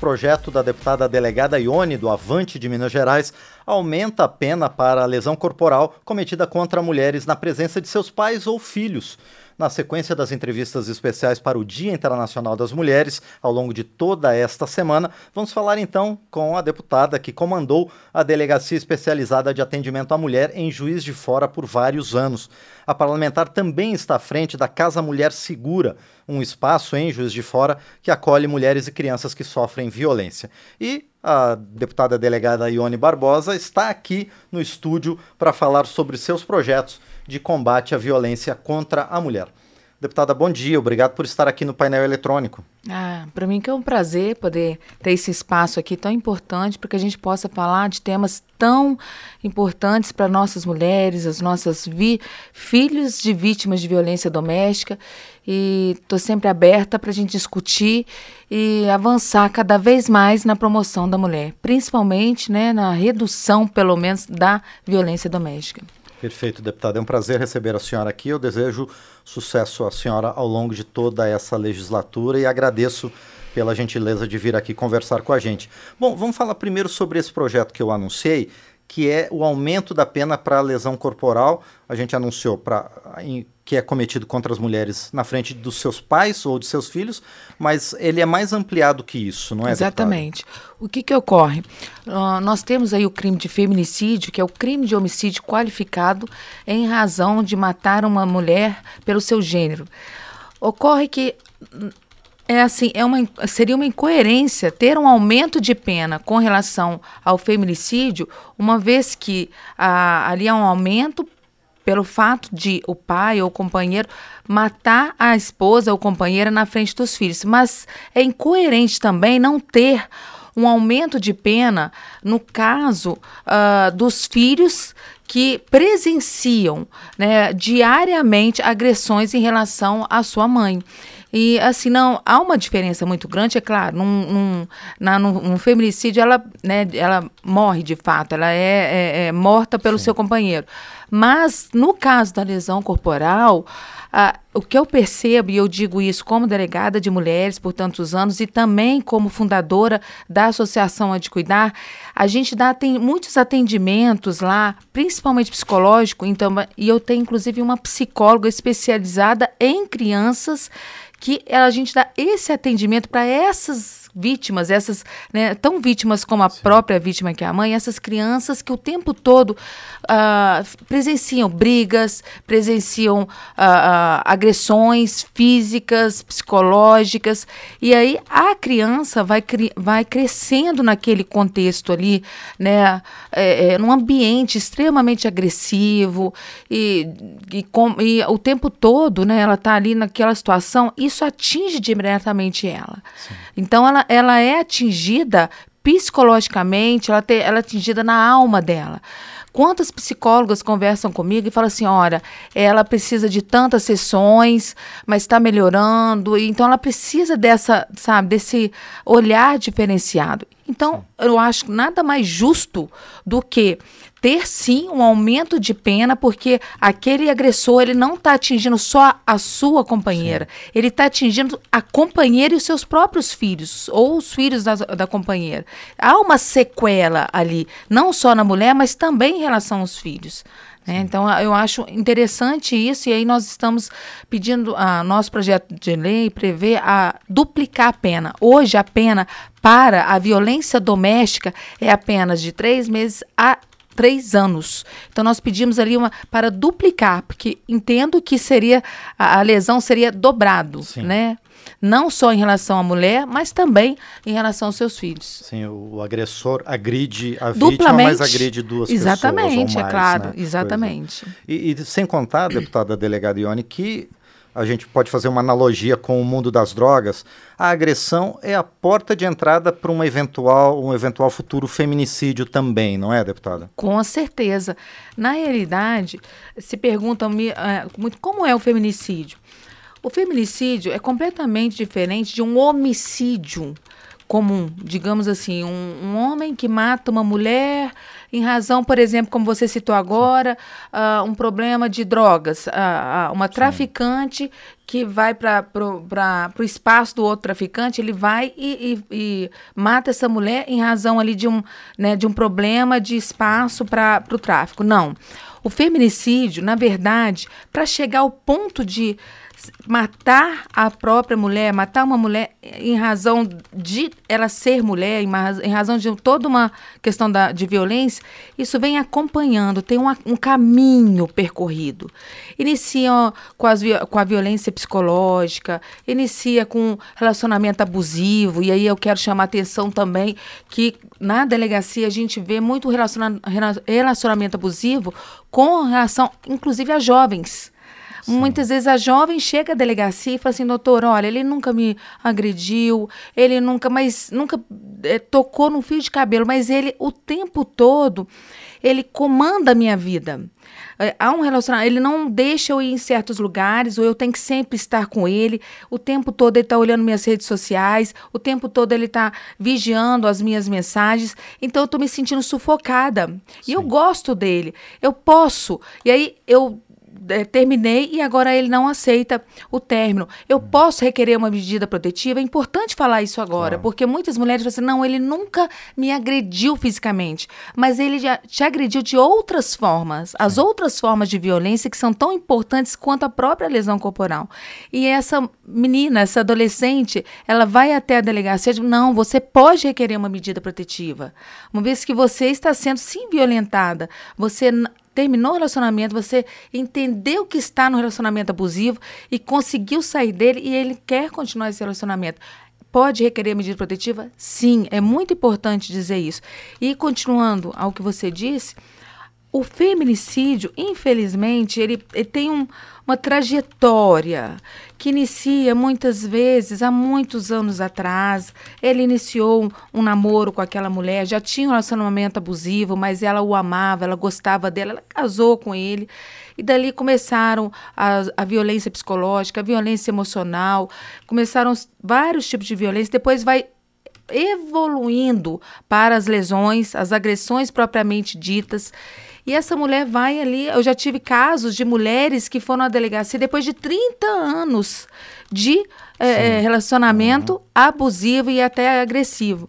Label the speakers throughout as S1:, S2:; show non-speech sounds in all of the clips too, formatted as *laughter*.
S1: Projeto da deputada delegada Ione do Avante de Minas Gerais aumenta a pena para a lesão corporal cometida contra mulheres na presença de seus pais ou filhos. Na sequência das entrevistas especiais para o Dia Internacional das Mulheres, ao longo de toda esta semana, vamos falar então com a deputada que comandou a Delegacia Especializada de Atendimento à Mulher em Juiz de Fora por vários anos. A parlamentar também está à frente da Casa Mulher Segura, um espaço em Juiz de Fora que acolhe mulheres e crianças que sofrem violência. E a deputada delegada Ione Barbosa está aqui no estúdio para falar sobre seus projetos de combate à violência contra a mulher. Deputada, bom dia, obrigado por estar aqui no painel eletrônico.
S2: Ah, para mim que é um prazer poder ter esse espaço aqui tão importante para que a gente possa falar de temas tão importantes para nossas mulheres, as nossas filhos de vítimas de violência doméstica. E estou sempre aberta para a gente discutir e avançar cada vez mais na promoção da mulher, principalmente né, na redução, pelo menos, da violência doméstica.
S1: Perfeito, deputada. É um prazer receber a senhora aqui. Eu desejo sucesso à senhora ao longo de toda essa legislatura e agradeço pela gentileza de vir aqui conversar com a gente. Bom, vamos falar primeiro sobre esse projeto que eu anunciei, que é o aumento da pena para lesão corporal. A gente anunciou para que é cometido contra as mulheres na frente dos seus pais ou de seus filhos, mas ele é mais ampliado que isso, não é?
S2: Exatamente. Deputado? O que, que ocorre? Uh, nós temos aí o crime de feminicídio, que é o crime de homicídio qualificado em razão de matar uma mulher pelo seu gênero. Ocorre que é assim, é uma, seria uma incoerência ter um aumento de pena com relação ao feminicídio, uma vez que ah, ali há um aumento pelo fato de o pai ou o companheiro matar a esposa ou companheira na frente dos filhos. Mas é incoerente também não ter um aumento de pena no caso uh, dos filhos que presenciam né, diariamente agressões em relação à sua mãe. E assim, não, há uma diferença muito grande, é claro, num, num, na, num, num feminicídio ela, né, ela morre de fato, ela é, é, é morta pelo Sim. seu companheiro. Mas no caso da lesão corporal, ah, o que eu percebo, e eu digo isso como delegada de mulheres por tantos anos e também como fundadora da Associação A de Cuidar, a gente dá tem muitos atendimentos lá, principalmente psicológico, então, e eu tenho inclusive uma psicóloga especializada em crianças que a gente dá esse atendimento para essas vítimas, essas né, tão vítimas como a Sim. própria vítima que é a mãe, essas crianças que o tempo todo uh, presenciam brigas, presenciam uh, uh, agressões físicas, psicológicas, e aí a criança vai, cri vai crescendo naquele contexto ali, né, é, é, num ambiente extremamente agressivo e, e, com, e o tempo todo, né, ela está ali naquela situação, isso atinge diretamente ela. Sim. Então ela ela é atingida psicologicamente, ela, te, ela é atingida na alma dela. Quantas psicólogas conversam comigo e falam assim: olha, ela precisa de tantas sessões, mas está melhorando, então ela precisa dessa, sabe, desse olhar diferenciado. Então, eu acho nada mais justo do que ter sim um aumento de pena, porque aquele agressor ele não está atingindo só a sua companheira, sim. ele está atingindo a companheira e os seus próprios filhos, ou os filhos da, da companheira. Há uma sequela ali, não só na mulher, mas também em relação aos filhos. Né? Então, eu acho interessante isso, e aí nós estamos pedindo, a nosso projeto de lei prevê a duplicar a pena. Hoje, a pena para a violência doméstica é apenas de três meses a três anos. Então nós pedimos ali uma para duplicar, porque entendo que seria a, a lesão seria dobrado, Sim. né? Não só em relação à mulher, mas também em relação aos seus filhos.
S1: Sim, o agressor agride a vítima, mas agride duas
S2: exatamente,
S1: pessoas. Exatamente,
S2: é claro, né? exatamente.
S1: É. E, e, sem contar, deputada delegada Ione, que a gente pode fazer uma analogia com o mundo das drogas, a agressão é a porta de entrada para uma eventual, um eventual futuro feminicídio também, não é, deputada?
S2: Com certeza. Na realidade, se perguntam-me é, muito como é o feminicídio. O feminicídio é completamente diferente de um homicídio comum, digamos assim, um, um, homem que mata uma mulher em razão, por exemplo, como você citou agora, uh, um problema de drogas, uh, uh, uma traficante que vai para o espaço do outro traficante, ele vai e, e, e, mata essa mulher em razão ali de um, né, de um problema de espaço para o tráfico. Não. O feminicídio, na verdade, para chegar ao ponto de matar a própria mulher, matar uma mulher em razão de ela ser mulher, em, razão de toda uma questão da, de violência, isso vem acompanhando, tem um caminho percorrido. Inicia com, as, com a violência psicológica, inicia com relacionamento abusivo, e aí eu quero chamar atenção também que na delegacia a gente vê muito relacionamento abusivo com relação, inclusive, a jovens. Sim. Muitas vezes a jovem chega à delegacia e fala assim, doutor, olha, ele nunca me agrediu, ele nunca, mas nunca é, tocou no fio de cabelo, mas ele o tempo todo ele comanda a minha vida. É, há um relacionamento, ele não deixa eu ir em certos lugares, ou eu tenho que sempre estar com ele. O tempo todo ele está olhando minhas redes sociais, o tempo todo ele está vigiando as minhas mensagens. Então eu estou me sentindo sufocada. Sim. E eu gosto dele. Eu posso. E aí eu é, terminei e agora ele não aceita o término. Eu posso requerer uma medida protetiva? É importante falar isso agora, claro. porque muitas mulheres falam assim: não, ele nunca me agrediu fisicamente, mas ele já te agrediu de outras formas. Sim. As outras formas de violência que são tão importantes quanto a própria lesão corporal. E essa menina, essa adolescente, ela vai até a delegacia e diz: não, você pode requerer uma medida protetiva. Uma vez que você está sendo sim violentada, você terminou o relacionamento, você entendeu que está no relacionamento abusivo e conseguiu sair dele e ele quer continuar esse relacionamento. Pode requerer medida protetiva? Sim, é muito importante dizer isso. E continuando ao que você disse, o feminicídio, infelizmente, ele, ele tem um, uma trajetória que inicia muitas vezes há muitos anos atrás. Ele iniciou um, um, namoro com aquela mulher, já tinha um relacionamento abusivo, mas ela o amava, ela gostava dela, ela casou com ele. E dali começaram a, a violência psicológica, a violência emocional, começaram vários tipos de violência. Depois vai evoluindo para as lesões, as agressões propriamente ditas. E essa mulher vai ali. Eu já tive casos de mulheres que foram à delegacia depois de 30 anos de é, relacionamento uhum. abusivo e até agressivo.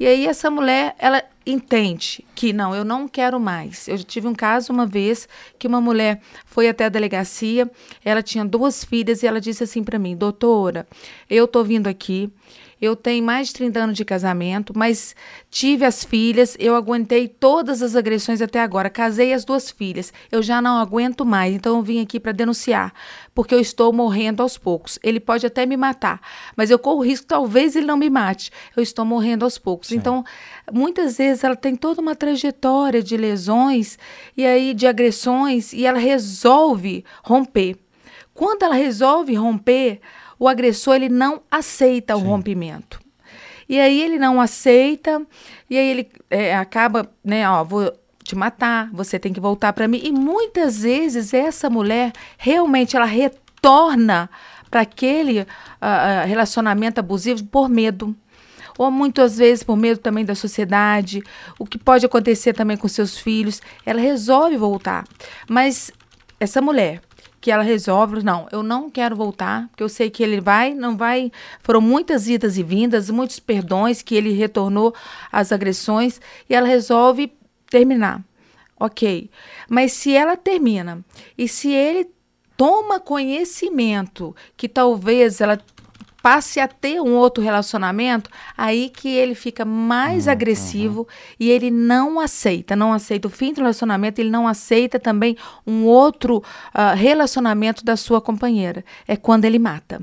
S2: E aí essa mulher, ela entende que não, eu não quero mais. Eu tive um caso uma vez que uma mulher foi até a delegacia, ela tinha duas filhas e ela disse assim para mim: "Doutora, eu tô vindo aqui, eu tenho mais de 30 anos de casamento, mas tive as filhas, eu aguentei todas as agressões até agora. Casei as duas filhas, eu já não aguento mais, então eu vim aqui para denunciar, porque eu estou morrendo aos poucos. Ele pode até me matar, mas eu corro risco, talvez ele não me mate. Eu estou morrendo aos poucos. Sim. Então, muitas vezes ela tem toda uma trajetória de lesões e aí de agressões e ela resolve romper. Quando ela resolve romper, o agressor ele não aceita Sim. o rompimento. E aí ele não aceita, e aí ele é, acaba, né, ó, vou te matar, você tem que voltar para mim. E muitas vezes essa mulher realmente ela retorna para aquele uh, relacionamento abusivo por medo ou muitas vezes por medo também da sociedade, o que pode acontecer também com seus filhos, ela resolve voltar. Mas essa mulher, que ela resolve, não, eu não quero voltar, porque eu sei que ele vai, não vai. Foram muitas idas e vindas, muitos perdões que ele retornou às agressões e ela resolve terminar. Ok. Mas se ela termina e se ele toma conhecimento que talvez ela passe a ter um outro relacionamento, aí que ele fica mais uhum, agressivo uhum. e ele não aceita, não aceita o fim do relacionamento, ele não aceita também um outro uh, relacionamento da sua companheira. É quando ele mata.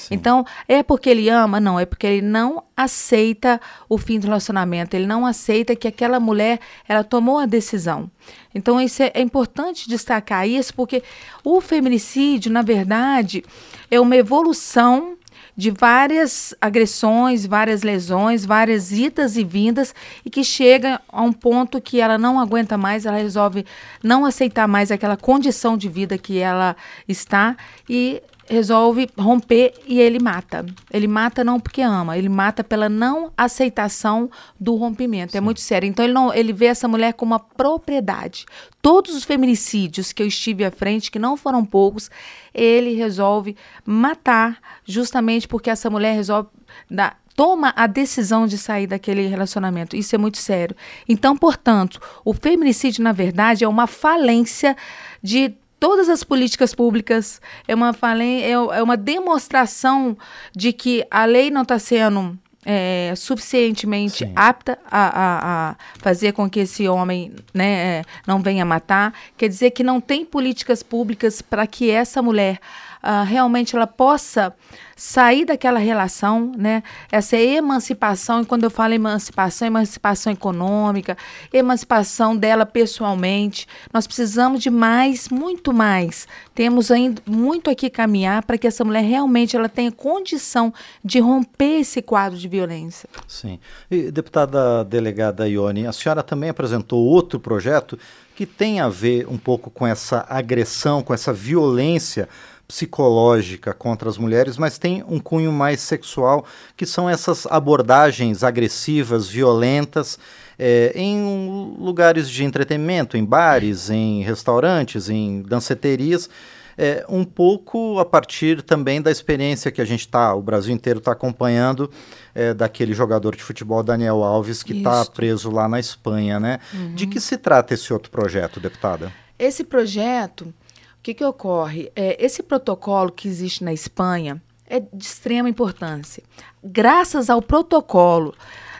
S2: Sim. Então, é porque ele ama? Não, é porque ele não aceita o fim do relacionamento, ele não aceita que aquela mulher, ela tomou a decisão. Então, isso é, é importante destacar isso, porque o feminicídio, na verdade, é uma evolução de várias agressões, várias lesões, várias idas e vindas e que chega a um ponto que ela não aguenta mais, ela resolve não aceitar mais aquela condição de vida que ela está e resolve romper e ele mata. Ele mata não porque ama, ele mata pela não aceitação do rompimento. É Sim. É muito sério. Então ele não, ele vê essa mulher como uma propriedade. Todos os feminicídios que eu estive à frente, que não foram poucos, ele resolve matar justamente porque essa mulher resolve dar, toma a decisão de sair daquele relacionamento. Isso é muito sério. Então, portanto, o feminicídio, na verdade, é uma falência de todas as políticas públicas, é uma, é, é uma demonstração de que a lei não está sendo é, suficientemente Sim. apta a, a, a, fazer com que esse homem né, é, não venha matar. Quer dizer que não tem políticas públicas para que essa mulher uh, realmente ela possa sair daquela relação, né? Essa emancipação, e quando eu falo emancipação, emancipação econômica, emancipação dela pessoalmente. Nós precisamos de mais, muito mais. Temos ainda muito aqui caminhar para que essa mulher realmente ela tenha condição de romper esse quadro de violência.
S1: Sim. E, deputada delegada Ione, a senhora também apresentou outro projeto que tem a ver um pouco com essa agressão, com essa violência psicológica contra as mulheres, mas tem um cunho mais sexual, que são essas abordagens agressivas, violentas, é, em lugares de entretenimento, em bares, em restaurantes, em danceterias. É, um pouco a partir também da experiência que a gente está, o Brasil inteiro está acompanhando é, daquele jogador de futebol Daniel Alves que está preso lá na Espanha, né? Uhum. De que se trata esse outro projeto, deputada?
S2: Esse projeto o que, que ocorre? É, esse protocolo que existe na Espanha é de extrema importância. Graças ao protocolo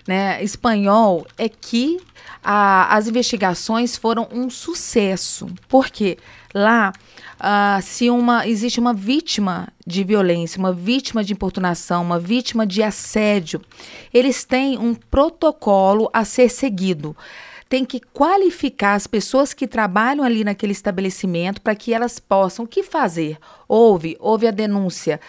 S2: né, espanhol, é que a, as investigações foram um sucesso. Porque lá, uh, se uma, existe uma vítima de violência, uma vítima de importunação, uma vítima de assédio, eles têm um protocolo a ser seguido tem que qualificar as pessoas que trabalham ali naquele estabelecimento para que elas possam o que fazer. Houve, houve a denúncia.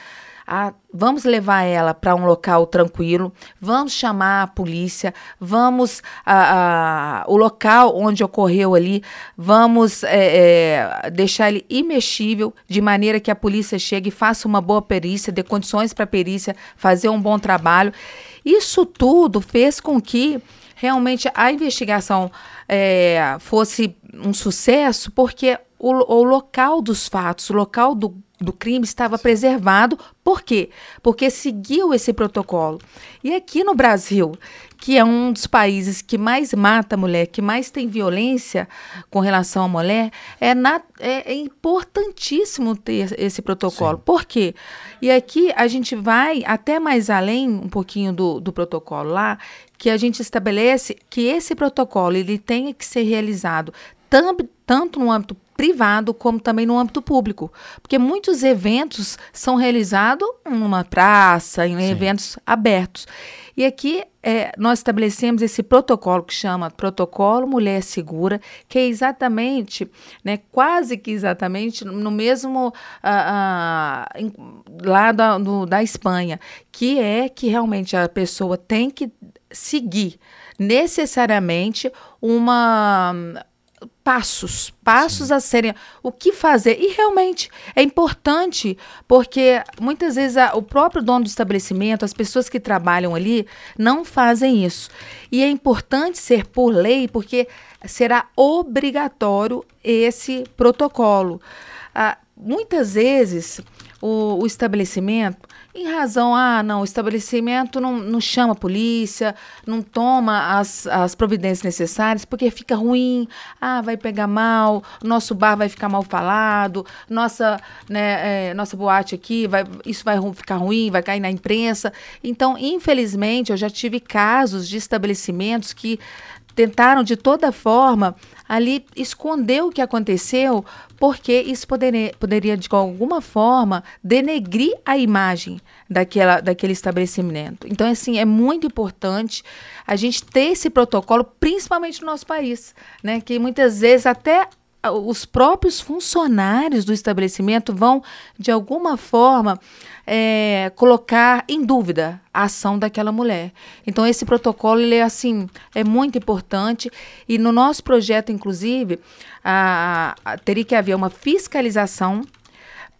S2: Ah, vamos levar ela para um local tranquilo, vamos chamar a polícia, vamos a, a o local onde ocorreu ali, vamos é, é, deixar ele imexível, de maneira que a polícia chegue e faça uma boa perícia, dê condições para a perícia fazer um bom trabalho. Isso tudo fez com que realmente a investigação é, fosse um sucesso, porque o, o, local dos fatos, o local do, do crime estava preservado. Por quê? Porque seguiu esse protocolo. E aqui no Brasil, que é um dos países que mais mata a mulher, que mais tem violência com relação à mulher, é, na, é, é importantíssimo ter esse protocolo. Sim. Por quê? E aqui a gente vai até mais além um pouquinho do, do protocolo lá, que a gente estabelece que esse protocolo ele tenha que ser realizado tanto no âmbito privado como também no âmbito público, porque muitos eventos são realizados numa praça, em Sim. eventos abertos. E aqui é, nós estabelecemos esse protocolo que chama Protocolo Mulher Segura, que é exatamente, né, quase que exatamente no mesmo uh, uh, em, lá da, do, da Espanha, que é que realmente a pessoa tem que seguir necessariamente uma passos, passos Sim. a serem o que fazer e realmente é importante porque muitas vezes a, o próprio dono do estabelecimento, as pessoas que trabalham ali não fazem isso e é importante ser por lei porque será obrigatório esse protocolo. Ah, muitas vezes o, o estabelecimento em razão, ah, não, o estabelecimento não, não chama a polícia, não toma as, as providências necessárias, porque fica ruim, ah, vai pegar mal, nosso bar vai ficar mal falado, nossa, né, é, nossa boate aqui, vai, isso vai ficar ruim, vai cair na imprensa. Então, infelizmente, eu já tive casos de estabelecimentos que tentaram de toda forma ali esconder o que aconteceu, porque isso poderia, poderia de alguma forma denegrir a imagem daquela, daquele estabelecimento. Então, assim, é muito importante a gente ter esse protocolo, principalmente no nosso país, né? Que muitas vezes até os próprios funcionários do estabelecimento vão, de alguma forma, é, colocar em dúvida a ação daquela mulher. Então, esse protocolo, ele é assim, é muito importante. E no nosso projeto, inclusive, a, a, teria que haver uma fiscalização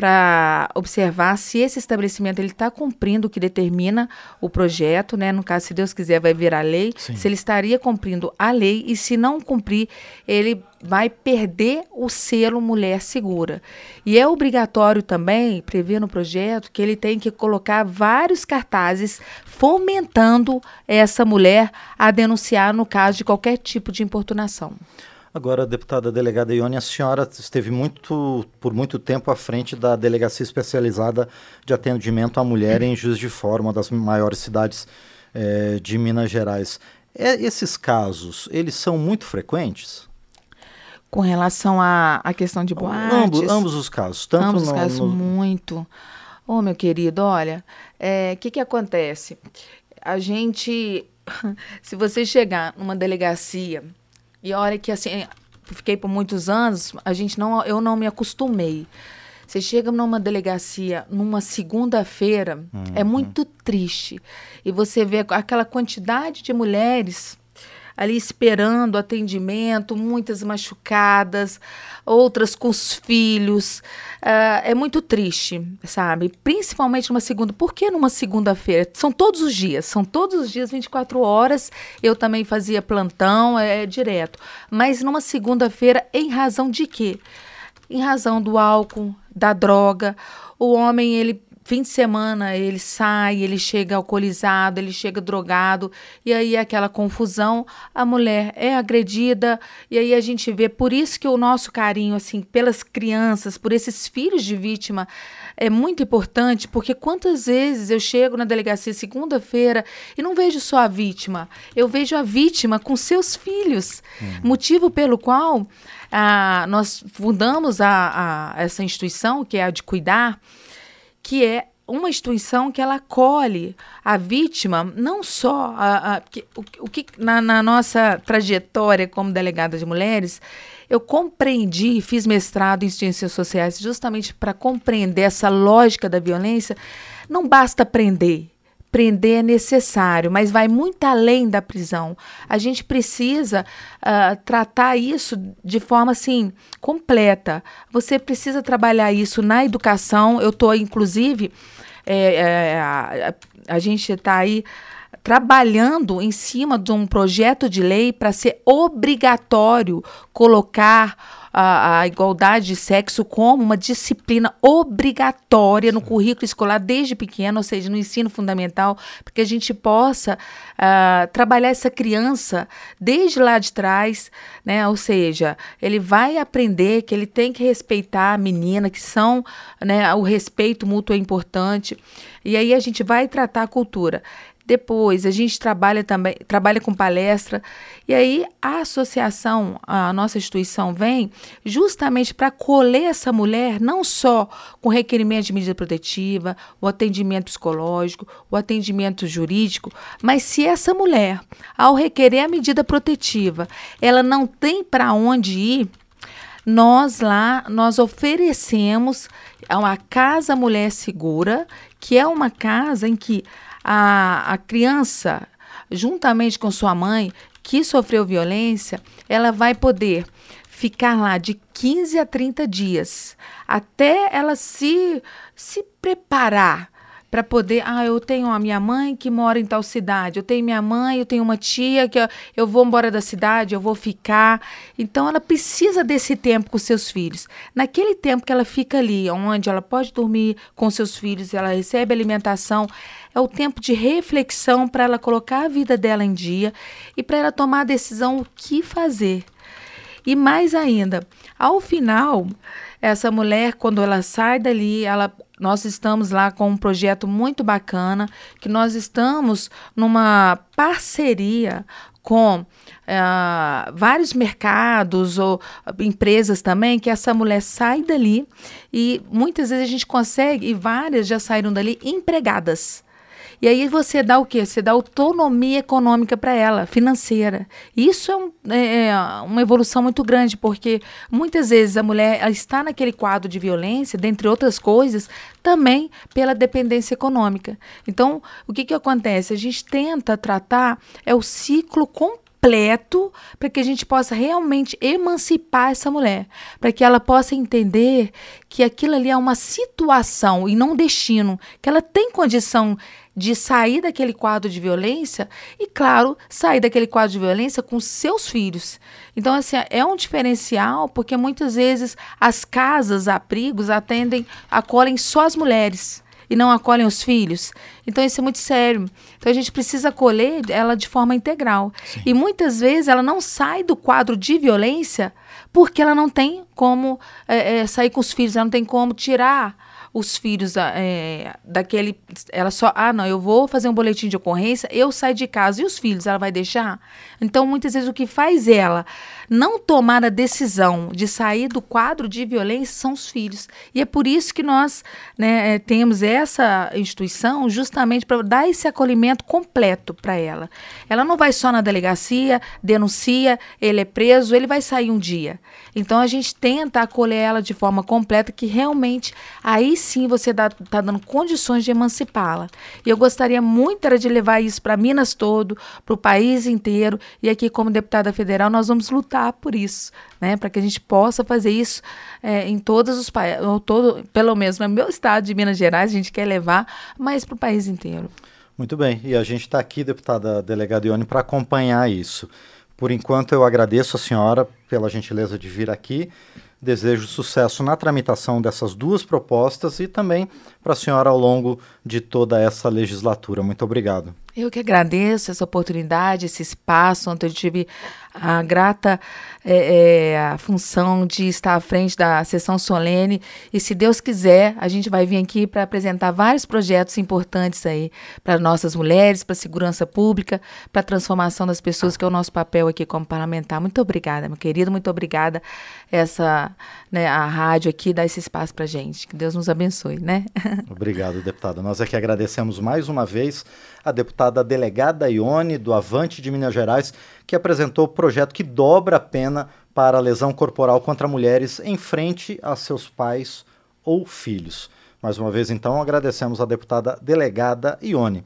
S2: para observar se esse estabelecimento ele está cumprindo o que determina o projeto, né? No caso, se Deus quiser, vai virar lei. Sim. Se ele estaria cumprindo a lei e se não cumprir, ele vai perder o selo Mulher Segura. E é obrigatório também prever no projeto que ele tem que colocar vários cartazes fomentando essa mulher a denunciar no caso de qualquer tipo de importunação.
S1: Agora, deputada delegada Ione, a senhora esteve muito, por muito tempo à frente da Delegacia Especializada de Atendimento à Mulher em Juiz de Fora, uma das maiores cidades é, de Minas Gerais. É, esses casos, eles são muito frequentes?
S2: Com relação à, à questão de boates?
S1: Ambos, ambos os casos. Tanto
S2: ambos
S1: os
S2: casos, no... muito. Ô, oh, meu querido, olha, o é, que, que acontece? A gente, *laughs* se você chegar numa delegacia e olha que assim, fiquei por muitos anos, a gente não, eu não me acostumei. Você chega numa delegacia numa segunda-feira, uhum. é muito triste. E você vê aquela quantidade de mulheres ali esperando atendimento, muitas machucadas, outras com os filhos. Uh, é muito triste, sabe? Principalmente numa segunda. Por que numa segunda-feira? São todos os dias, são todos os dias, 24 horas. Eu também fazia plantão, é, é direto. Mas numa segunda-feira, em razão de quê? Em razão do álcool, da droga. O homem, ele fim de semana ele sai, ele chega alcoolizado, ele chega drogado, e aí é aquela confusão, a mulher é agredida, e aí a gente vê, por isso que o nosso carinho, assim, pelas crianças, por esses filhos de vítima, é muito importante, porque quantas vezes eu chego na delegacia segunda-feira e não vejo só a vítima, eu vejo a vítima com seus filhos, uhum. motivo pelo qual ah, nós fundamos a, a, essa instituição, que é a de cuidar, que é uma instituição que ela acolhe a vítima, não só a, a que, o, o, que na, na, nossa trajetória como delegada de mulheres, eu compreendi, fiz mestrado em ciências sociais justamente para compreender essa lógica da violência. Não basta prender, prender é necessário, mas vai muito além da prisão. A gente precisa uh, tratar isso de forma assim completa. Você precisa trabalhar isso na educação. Eu estou, inclusive, é, é, a, a gente está aí trabalhando em cima de um projeto de lei para ser obrigatório colocar a, a, igualdade de sexo como uma disciplina obrigatória no currículo escolar desde pequeno, ou seja, no ensino fundamental, para que a gente possa uh, trabalhar essa criança desde lá de trás, né? Ou seja, ele vai aprender que ele tem que respeitar a menina, que são, né, o respeito mútuo é importante. E aí a gente vai tratar a cultura. Depois, a gente trabalha também, trabalha com palestra, e aí a associação, a nossa instituição vem justamente para colher essa mulher, não só com requerimento de medida protetiva, o atendimento psicológico, o atendimento jurídico, mas se essa mulher, ao requerer a medida protetiva, ela não tem para onde ir, nós lá, nós oferecemos uma Casa Mulher Segura, que é uma casa em que a, a criança, juntamente com sua mãe, que sofreu violência, ela vai poder ficar lá de 15 a 30 dias, até ela se, se preparar para poder, ah, eu tenho a minha mãe que mora em tal cidade, eu tenho minha mãe, eu tenho uma tia que eu, eu vou embora da cidade, eu vou ficar. Então ela precisa desse tempo com seus filhos. Naquele tempo que ela fica ali, onde ela pode dormir com seus filhos, ela recebe alimentação, é o tempo de reflexão para ela colocar a vida dela em dia e para ela tomar a decisão o que fazer. E mais ainda, ao final, essa mulher, quando ela sai dali, ela, nós estamos lá com um projeto muito bacana, que nós estamos numa parceria com uh, vários mercados ou empresas também, que essa mulher sai dali e muitas vezes a gente consegue, e várias já saíram dali empregadas. E aí você dá o quê? Você dá autonomia econômica para ela, financeira. Isso é, um, é, é, uma evolução muito grande, porque muitas vezes a mulher está naquele quadro de violência, dentre outras coisas, também pela dependência econômica. Então, o que, que acontece? A gente tenta tratar é o ciclo completo completo para que a gente possa realmente emancipar essa mulher, para que ela possa entender que aquilo ali é uma situação e não um destino, que ela tem condição de sair daquele quadro de violência e, claro, sair daquele quadro de violência com seus filhos. Então, assim, é um diferencial porque muitas vezes as casas, abrigos, atendem, acolhem só as mulheres e não acolhem os filhos. Então isso é muito sério. Então a gente precisa acolher ela de forma integral. Sim. E muitas vezes ela não sai do quadro de violência porque ela não tem como é, é, sair com os filhos, ela não tem como tirar os filhos é, daquele. Ela só. Ah, não, eu vou fazer um boletim de ocorrência, eu saio de casa e os filhos ela vai deixar? Então, muitas vezes, o que faz ela não tomar a decisão de sair do quadro de violência são os filhos. E é por isso que nós né, é, temos essa instituição justamente para dar esse acolhimento completo para ela. Ela não vai só na delegacia, denuncia, ele é preso, ele vai sair um dia. Então, a gente tenta acolher ela de forma completa, que realmente aí sim você está dando condições de emancipá-la. E eu gostaria muito era de levar isso para Minas todo, para o país inteiro. E aqui, como deputada federal, nós vamos lutar por isso, né? Para que a gente possa fazer isso é, em todos os países, todo, pelo menos no meu estado de Minas Gerais, a gente quer levar, mas para o país inteiro.
S1: Muito bem, e a gente está aqui, deputada delegada Ione, para acompanhar isso. Por enquanto, eu agradeço a senhora pela gentileza de vir aqui Desejo sucesso na tramitação dessas duas propostas e também para a senhora ao longo de toda essa legislatura. Muito obrigado.
S2: Eu que agradeço essa oportunidade, esse espaço onde eu tive a grata é, é, a função de estar à frente da sessão solene. E se Deus quiser, a gente vai vir aqui para apresentar vários projetos importantes aí para nossas mulheres, para a segurança pública, para a transformação das pessoas, que é o nosso papel aqui como parlamentar. Muito obrigada, meu querido, muito obrigada essa né, a rádio aqui dá esse espaço para gente. Que Deus nos abençoe, né? *laughs*
S1: Obrigado, deputada. Nós aqui agradecemos mais uma vez a deputada delegada Ione, do Avante de Minas Gerais, que apresentou o projeto que dobra a pena para a lesão corporal contra mulheres em frente a seus pais ou filhos. Mais uma vez, então, agradecemos a deputada delegada Ione.